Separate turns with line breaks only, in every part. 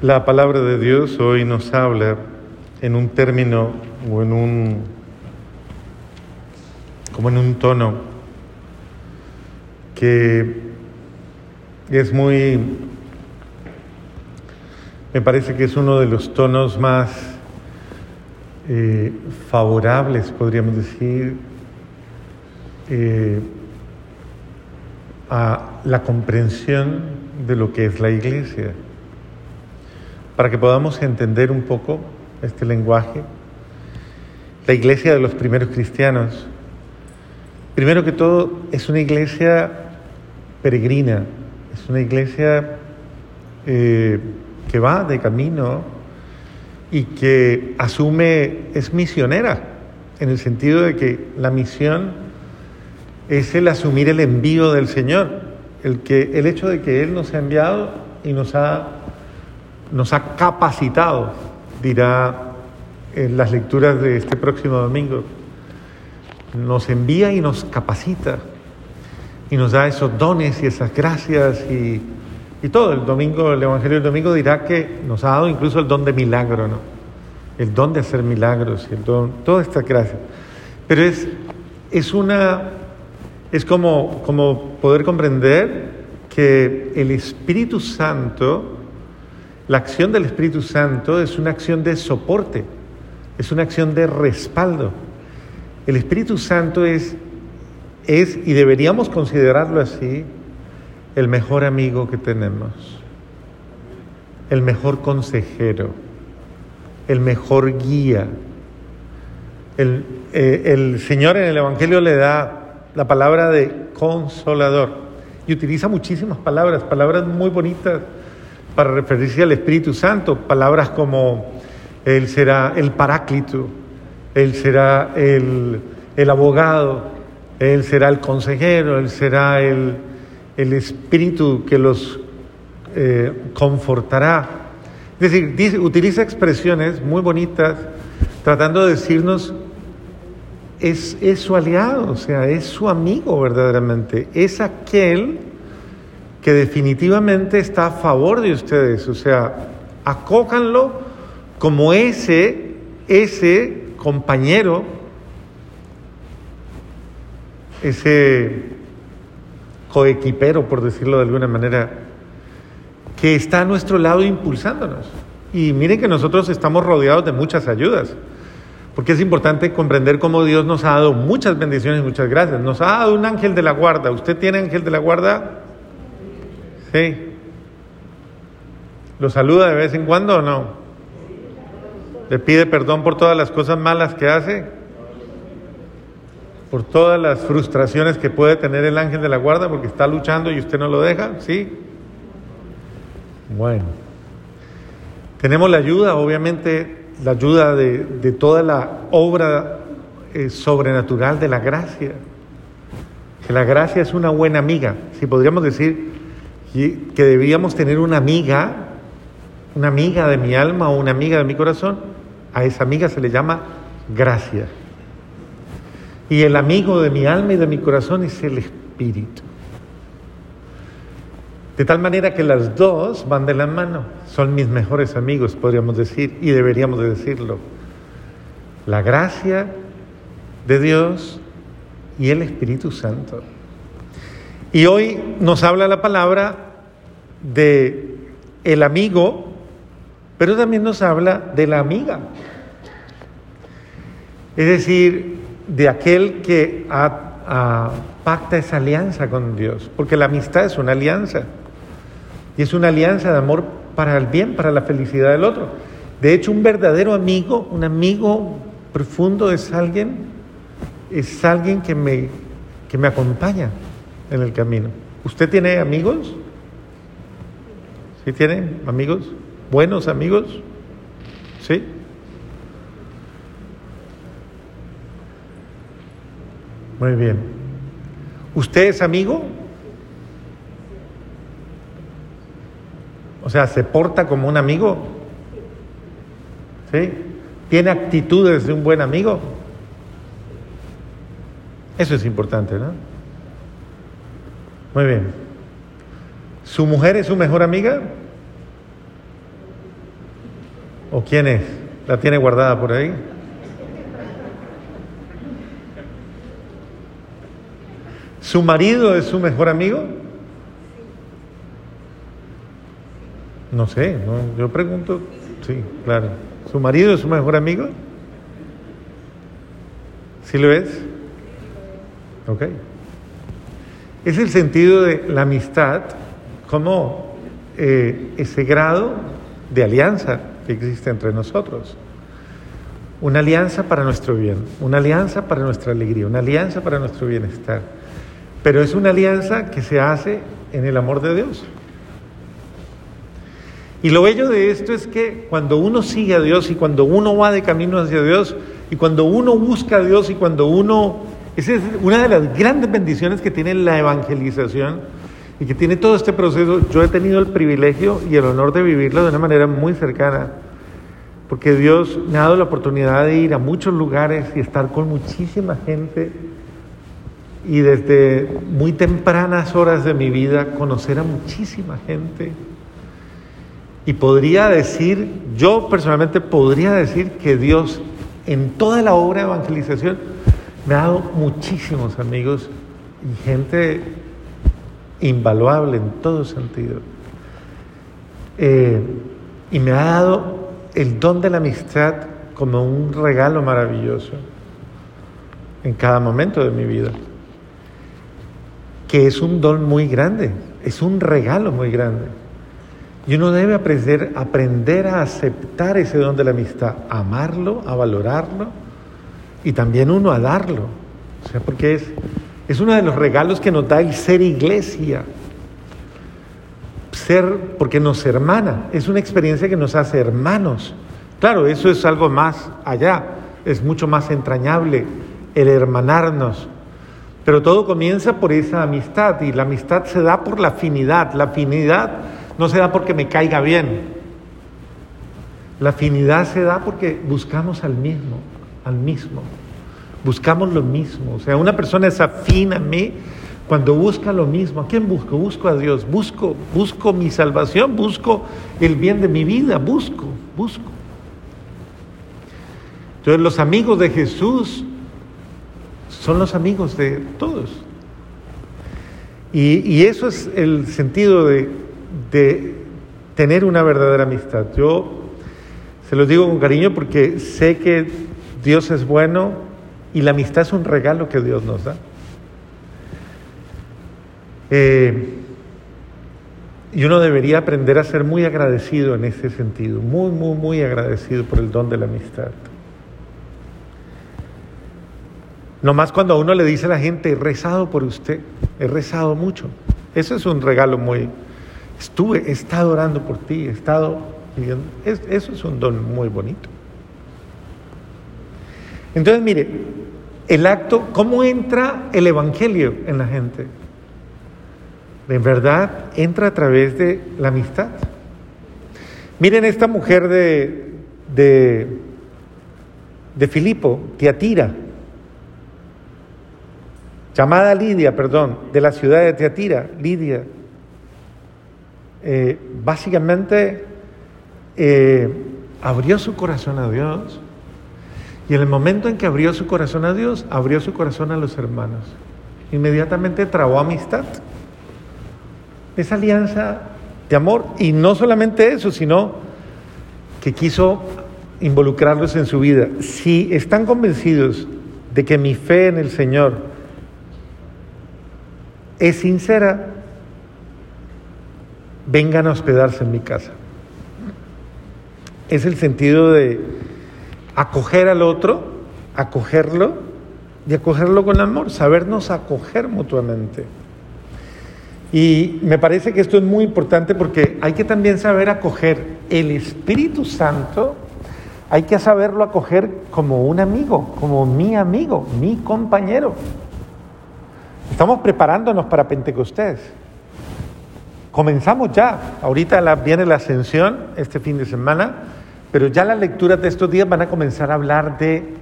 La palabra de Dios hoy nos habla en un término o en un como en un tono que es muy me parece que es uno de los tonos más eh, favorables, podríamos decir, eh, a la comprensión de lo que es la iglesia. Para que podamos entender un poco este lenguaje, la iglesia de los primeros cristianos, primero que todo, es una iglesia peregrina, es una iglesia eh, que va de camino y que asume, es misionera, en el sentido de que la misión es el asumir el envío del Señor, el, que, el hecho de que Él nos ha enviado y nos ha, nos ha capacitado, dirá en las lecturas de este próximo domingo, nos envía y nos capacita y nos da esos dones y esas gracias y y todo, el domingo, el Evangelio del domingo dirá que nos ha dado incluso el don de milagro, ¿no? El don de hacer milagros, el don, toda esta gracia. Pero es, es una, es como, como poder comprender que el Espíritu Santo, la acción del Espíritu Santo es una acción de soporte, es una acción de respaldo. El Espíritu Santo es, es y deberíamos considerarlo así, el mejor amigo que tenemos, el mejor consejero, el mejor guía. El, eh, el Señor en el Evangelio le da la palabra de consolador y utiliza muchísimas palabras, palabras muy bonitas para referirse al Espíritu Santo, palabras como Él será el paráclito, Él será el, el abogado, Él será el consejero, Él será el, el Espíritu que los eh, confortará. Es decir, utiliza expresiones muy bonitas tratando de decirnos, es, es su aliado, o sea, es su amigo verdaderamente, es aquel definitivamente está a favor de ustedes, o sea, acójanlo como ese, ese compañero, ese coequipero, por decirlo de alguna manera, que está a nuestro lado impulsándonos. Y miren que nosotros estamos rodeados de muchas ayudas, porque es importante comprender cómo Dios nos ha dado muchas bendiciones y muchas gracias. Nos ha dado un ángel de la guarda. ¿Usted tiene ángel de la guarda? Sí. ¿Lo saluda de vez en cuando o no? ¿Le pide perdón por todas las cosas malas que hace? por todas las frustraciones que puede tener el ángel de la guarda porque está luchando y usted no lo deja, ¿sí? Bueno, tenemos la ayuda, obviamente, la ayuda de, toda la obra eh, sobrenatural de la gracia. Que la gracia es una buena amiga. Si podríamos decir que deberíamos tener una amiga, una amiga de mi alma o una amiga de mi corazón, a esa amiga se le llama gracia. Y el amigo de mi alma y de mi corazón es el Espíritu. De tal manera que las dos van de la mano. Son mis mejores amigos, podríamos decir, y deberíamos de decirlo. La gracia de Dios y el Espíritu Santo. Y hoy nos habla la palabra de el amigo, pero también nos habla de la amiga. Es decir, de aquel que pacta esa alianza con Dios, porque la amistad es una alianza, y es una alianza de amor para el bien, para la felicidad del otro. De hecho, un verdadero amigo, un amigo profundo es alguien, es alguien que me, que me acompaña en el camino. ¿Usted tiene amigos? ¿Sí tiene amigos? ¿Buenos amigos? ¿Sí? Muy bien. ¿Usted es amigo? O sea, ¿se porta como un amigo? ¿Sí? ¿Tiene actitudes de un buen amigo? Eso es importante, ¿no? Muy bien. ¿Su mujer es su mejor amiga? ¿O quién es? ¿La tiene guardada por ahí? ¿Su marido es su mejor amigo? No sé, yo pregunto, sí, claro. ¿Su marido es su mejor amigo? ¿Sí lo es? Ok. Es el sentido de la amistad como eh, ese grado de alianza que existe entre nosotros. Una alianza para nuestro bien, una alianza para nuestra alegría, una alianza para nuestro bienestar. Pero es una alianza que se hace en el amor de Dios. Y lo bello de esto es que cuando uno sigue a Dios y cuando uno va de camino hacia Dios y cuando uno busca a Dios y cuando uno... Esa es una de las grandes bendiciones que tiene la evangelización y que tiene todo este proceso. Yo he tenido el privilegio y el honor de vivirlo de una manera muy cercana, porque Dios me ha dado la oportunidad de ir a muchos lugares y estar con muchísima gente y desde muy tempranas horas de mi vida conocer a muchísima gente. Y podría decir, yo personalmente podría decir que Dios en toda la obra de evangelización me ha dado muchísimos amigos y gente invaluable en todo sentido. Eh, y me ha dado el don de la amistad como un regalo maravilloso en cada momento de mi vida que es un don muy grande, es un regalo muy grande. Y uno debe aprender, aprender a aceptar ese don de la amistad, amarlo, a valorarlo y también uno a darlo. O sea, porque es, es uno de los regalos que nos da el ser iglesia. Ser, porque nos hermana, es una experiencia que nos hace hermanos. Claro, eso es algo más allá, es mucho más entrañable el hermanarnos, pero todo comienza por esa amistad y la amistad se da por la afinidad. La afinidad no se da porque me caiga bien. La afinidad se da porque buscamos al mismo, al mismo. Buscamos lo mismo. O sea, una persona es afín a mí cuando busca lo mismo. ¿A quién busco? Busco a Dios. Busco, busco mi salvación. Busco el bien de mi vida. Busco, busco. Entonces los amigos de Jesús son los amigos de todos. Y, eso es el sentido de, de, tener una verdadera amistad. Yo se los digo con cariño porque sé que Dios es bueno y la amistad es un regalo que Dios nos da. Eh, y uno debería aprender a ser muy agradecido en ese sentido, muy, muy, muy agradecido por el don de la amistad. Nomás cuando a uno le dice a la gente, he rezado por usted, he rezado mucho. Eso es un regalo muy... Estuve, he estado orando por ti, he estado... eso es un don muy bonito. Entonces, mire, el acto, ¿cómo entra el Evangelio en la gente? En verdad, entra a través de la amistad. Miren esta mujer de, de, de Filipo, Tiatira llamada Lidia, perdón, de la ciudad de Teatira, Lidia, eh, básicamente eh, abrió su corazón a Dios y en el momento en que abrió su corazón a Dios, abrió su corazón a los hermanos. Inmediatamente trabó amistad. Esa alianza de amor. Y no solamente eso, sino que quiso involucrarlos en su vida. Si están convencidos de que mi fe en el Señor es sincera, vengan a hospedarse en mi casa. Es el sentido de acoger al otro, acogerlo y acogerlo con amor, sabernos acoger mutuamente. Y me parece que esto es muy importante porque hay que también saber acoger el Espíritu Santo, hay que saberlo acoger como un amigo, como mi amigo, mi compañero. Estamos preparándonos para Pentecostés. Comenzamos ya. Ahorita viene la ascensión este fin de semana, pero ya las lecturas de estos días van a comenzar a hablar de,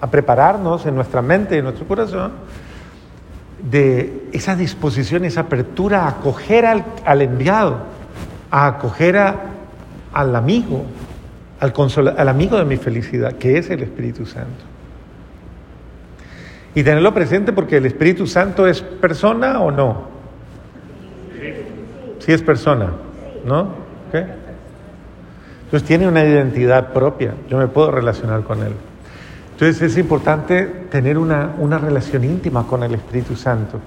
a prepararnos en nuestra mente en nuestro corazón de esa disposición, esa apertura a acoger al, enviado, a acoger al amigo, al, amigo de mi felicidad, que es el Espíritu Santo. Y tenerlo presente porque el Espíritu Santo es persona o no. Sí es persona, ¿no? Entonces tiene una identidad propia, yo me puedo relacionar con él. Entonces es importante tener una, una relación íntima con el Espíritu Santo.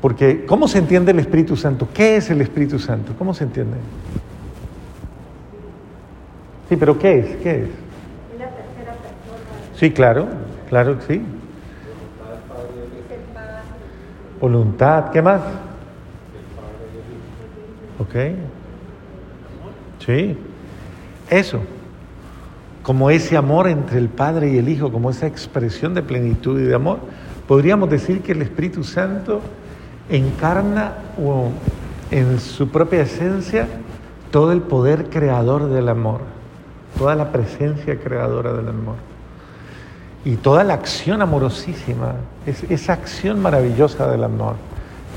Porque, ¿cómo se entiende el Espíritu Santo? ¿Qué es el Espíritu Santo? ¿Cómo se entiende? Sí, pero ¿qué es? ¿Qué es?
Una tercera persona.
Sí, claro, claro que sí. Voluntad, ¿qué más? Ok. Sí, eso. Como ese amor entre el Padre y el Hijo, como esa expresión de plenitud y de amor, podríamos decir que el Espíritu Santo encarna en su propia esencia todo el poder creador del amor, toda la presencia creadora del amor y toda la acción amorosísima, es, esa acción maravillosa del amor,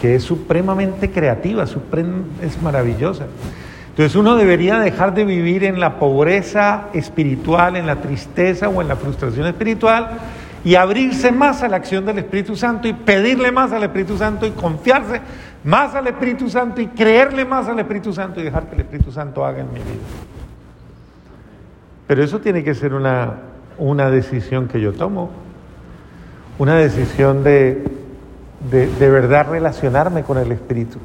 que es supremamente creativa, es maravillosa. Entonces uno debería dejar de vivir en la pobreza espiritual, en la tristeza o en la frustración espiritual y abrirse más a la acción del Espíritu Santo y pedirle más al Espíritu Santo y confiarse más al Espíritu Santo y creerle más al Espíritu Santo y dejar que el Espíritu Santo haga en mi vida. Pero eso tiene que ser una, una decisión que yo tomo, una decisión de, de, verdad relacionarme con el Espíritu.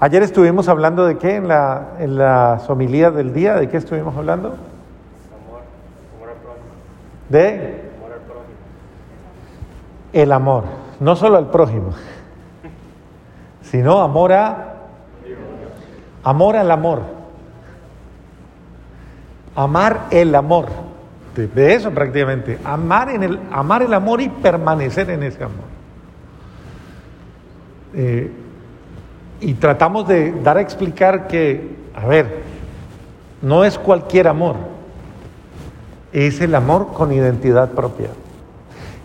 Ayer estuvimos hablando de qué en la, en la homilías del día, ¿de qué estuvimos hablando? Amor, amor al prójimo. ¿De? Amor al prójimo. El amor, no solo al prójimo, sino amor a... Amor al amor. Amar el amor de, eso prácticamente, amar, en el, amar el amor y permanecer en ese amor. Eh, y tratamos de dar a explicar que, a ver, no es cualquier amor, es el amor con identidad propia.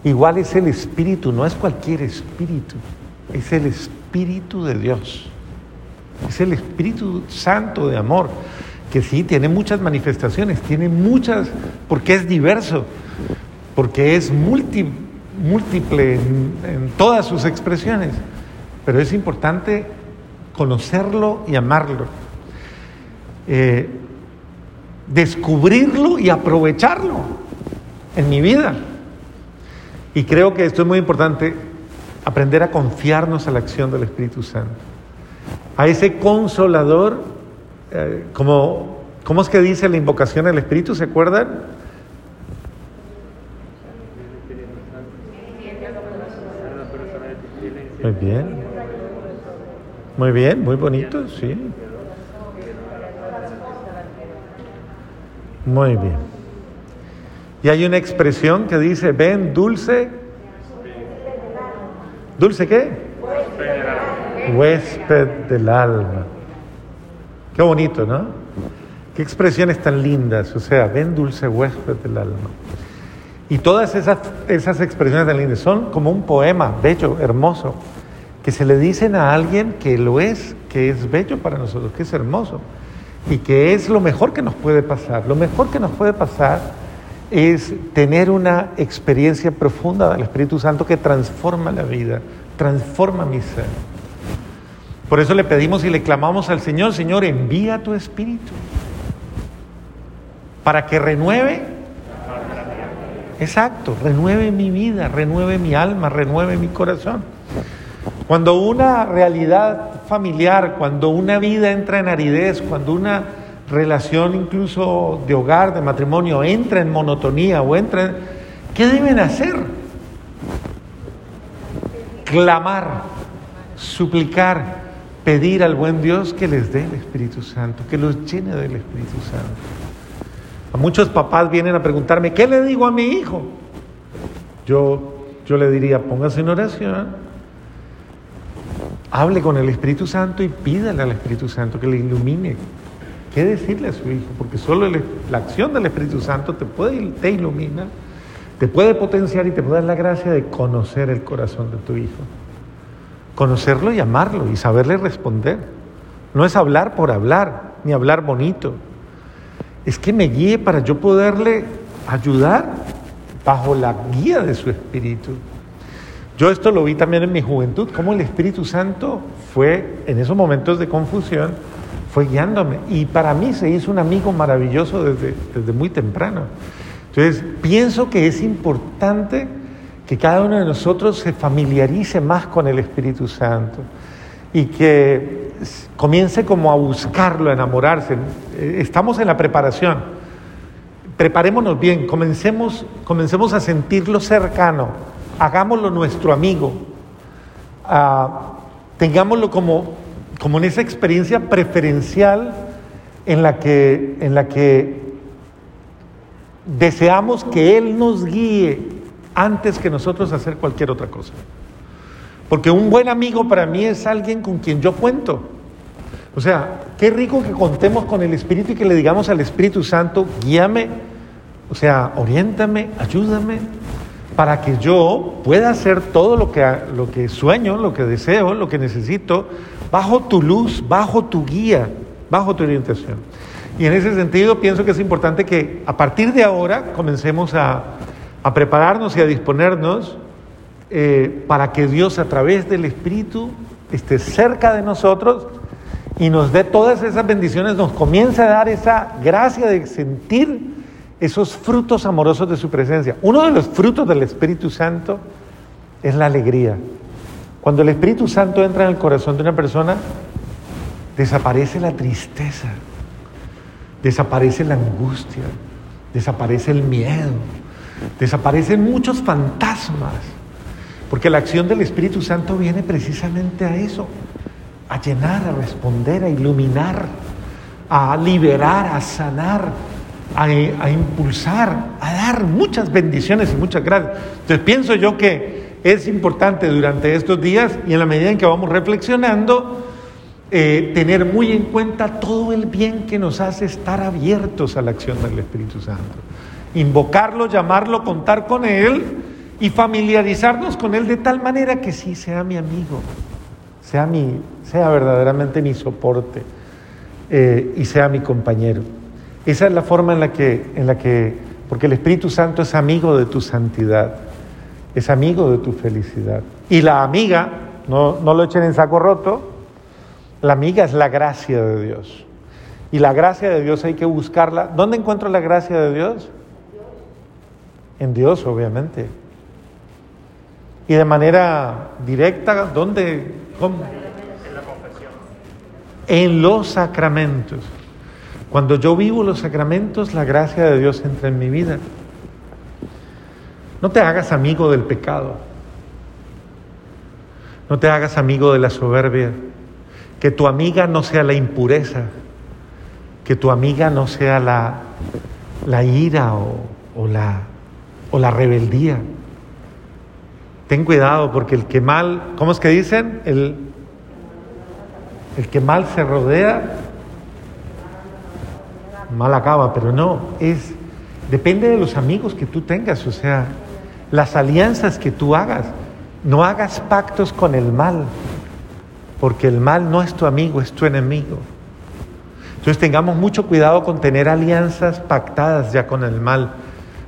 Igual es el espíritu, no es cualquier espíritu, es el espíritu de Dios, es el espíritu santo de amor que sí, tiene muchas manifestaciones, tiene muchas, porque es diverso, porque es múltiple en, todas sus expresiones, pero es importante conocerlo y amarlo, eh, descubrirlo y aprovecharlo en mi vida. Y creo que esto es muy importante, aprender a confiarnos a la acción del Espíritu Santo, a ese consolador eh, como, ¿cómo es que dice la invocación al Espíritu? ¿Se acuerdan? Muy bien. Muy bien, muy bonito, sí. Muy bien. Y hay una expresión que dice, ven dulce. ¿Dulce qué? Huésped del alma. Qué bonito, ¿no? Qué expresiones tan lindas. O sea, ven dulce huésped del alma. Y todas esas, esas expresiones tan lindas son como un poema bello, hermoso, que se le dicen a alguien que lo es, que es bello para nosotros, que es hermoso y que es lo mejor que nos puede pasar. Lo mejor que nos puede pasar es tener una experiencia profunda del Espíritu Santo que transforma la vida, transforma mi ser. Por eso le pedimos y le clamamos al Señor, Señor, envía tu Espíritu para que renueve. Exacto, renueve mi vida, renueve mi alma, renueve mi corazón. Cuando una realidad familiar, cuando una vida entra en aridez, cuando una relación incluso de hogar, de matrimonio, entra en monotonía o entra en... ¿Qué deben hacer? Clamar, suplicar, pedir al buen Dios que les dé el Espíritu Santo, que los llene del Espíritu Santo. A muchos papás vienen a preguntarme, ¿qué le digo a mi hijo? Yo, yo le diría, póngase en oración, hable con el Espíritu Santo y pídale al Espíritu Santo que le ilumine. ¿Qué decirle a su hijo? Porque solo la acción del Espíritu Santo te, puede, te ilumina, te puede potenciar y te puede dar la gracia de conocer el corazón de tu hijo conocerlo y amarlo y saberle responder. No es hablar por hablar, ni hablar bonito. es que me guíe para yo poderle ayudar bajo la guía de su Espíritu. Yo esto lo vi también en mi juventud, cómo el Espíritu Santo fue, en esos momentos de confusión, fue guiándome. Y para mí se hizo un amigo maravilloso desde, desde muy temprano. Entonces, pienso que es importante que cada uno de nosotros se familiarice más con el Espíritu Santo y que comience como a buscarlo, a enamorarse. Eh, estamos en la preparación. Preparémonos bien, comencemos, comencemos a sentirlo cercano, hagámoslo nuestro amigo, ah, tengámoslo como, como en esa experiencia preferencial en la que, en la que deseamos que Él nos guíe antes que nosotros hacer cualquier otra cosa. Porque un buen amigo para mí es alguien con quien yo cuento. O sea, qué rico que contemos con el Espíritu y que le digamos al Espíritu Santo, guíame, o sea, oriéntame, ayúdame, para que yo pueda hacer todo lo que, lo que sueño, lo que deseo, lo que necesito, bajo tu luz, bajo tu guía, bajo tu orientación. Y en ese sentido pienso que es importante que a partir de ahora comencemos a, prepararnos y a disponernos eh, para que Dios a través del Espíritu esté cerca de nosotros y nos dé todas esas bendiciones, nos comience a dar esa gracia de sentir esos frutos amorosos de su presencia. Uno de los frutos del Espíritu Santo es la alegría. Cuando el Espíritu Santo entra en el corazón de una persona, desaparece la tristeza desaparece la angustia, desaparece el miedo, desaparecen muchos fantasmas, porque la acción del Espíritu Santo viene precisamente a eso, a llenar, a responder, a iluminar, a liberar, a sanar, a, impulsar, a dar muchas bendiciones y muchas gracias. Entonces pienso yo que es importante durante estos días y en la medida en que vamos reflexionando, eh, tener muy en cuenta todo el bien que nos hace estar abiertos a la acción del Espíritu Santo. Invocarlo, llamarlo, contar con Él y familiarizarnos con Él de tal manera que sí sea mi amigo, sea, mi, sea verdaderamente mi soporte eh, y sea mi compañero. Esa es la forma en la, que, en la que, porque el Espíritu Santo es amigo de tu santidad, es amigo de tu felicidad. Y la amiga, no, no lo echen en saco roto, la amiga es la gracia de Dios. Y la gracia de Dios hay que buscarla. ¿Dónde encuentro la gracia de Dios? En Dios, obviamente. Y de manera directa, ¿dónde? ¿Cómo? En la confesión. En los sacramentos. Cuando yo vivo los sacramentos, la gracia de Dios entra en mi vida. No te hagas amigo del pecado. No te hagas amigo de la soberbia. Que tu amiga no sea la impureza, que tu amiga no sea la, la ira o, la, o la rebeldía. Ten cuidado porque el que mal, ¿cómo es que dicen? El, el que mal se rodea, mal acaba, pero no, es, depende de los amigos que tú tengas, o sea, las alianzas que tú hagas. No hagas pactos con el mal, porque el mal no es tu amigo, es tu enemigo. Entonces tengamos mucho cuidado con tener alianzas pactadas ya con el mal,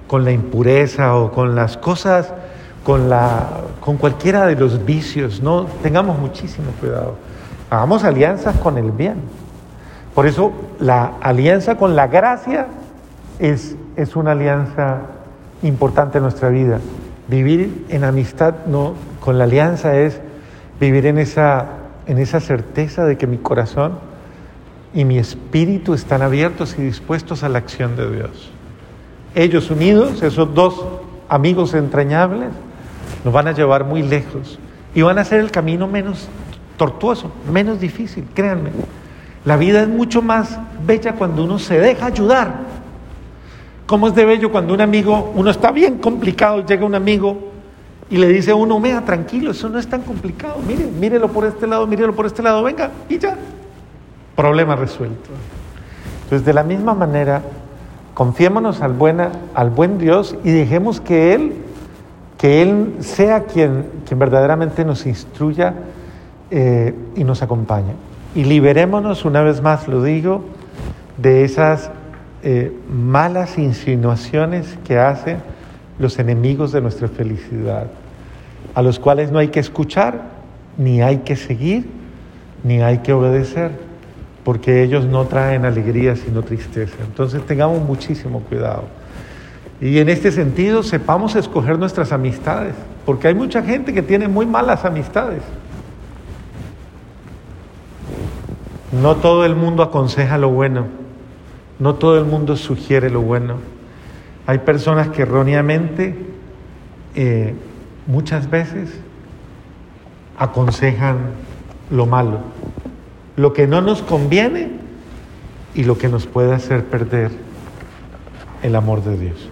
con la impureza o con las cosas, con, la, con cualquiera de los vicios. No, tengamos muchísimo cuidado. Hagamos alianzas con el bien. Por eso la alianza con la gracia es, es una alianza importante en nuestra vida. Vivir en amistad no, con la alianza es vivir en esa en esa certeza de que mi corazón y mi espíritu están abiertos y dispuestos a la acción de Dios. Ellos unidos, esos dos amigos entrañables, nos van a llevar muy lejos y van a hacer el camino menos tortuoso, menos difícil, créanme. La vida es mucho más bella cuando uno se deja ayudar. ¿Cómo es de bello cuando un amigo, uno está bien complicado, llega un amigo y le dice a uno, mira, tranquilo, eso no es tan complicado, mire, mírelo por este lado, mírelo por este lado, venga, y ya. Problema resuelto. Entonces, de la misma manera, confiémonos al, buena, al buen Dios y dejemos que Él, que Él sea quien, quien verdaderamente nos instruya eh, y nos acompañe. Y liberémonos, una vez más lo digo, de esas eh, malas insinuaciones que hacen los enemigos de nuestra felicidad, a los cuales no hay que escuchar, ni hay que seguir, ni hay que obedecer, porque ellos no traen alegría sino tristeza. Entonces tengamos muchísimo cuidado. Y en este sentido sepamos escoger nuestras amistades, porque hay mucha gente que tiene muy malas amistades. No todo el mundo aconseja lo bueno, no todo el mundo sugiere lo bueno. Hay personas que erróneamente eh, muchas veces aconsejan lo malo, lo que no nos conviene y lo que nos puede hacer perder el amor de Dios.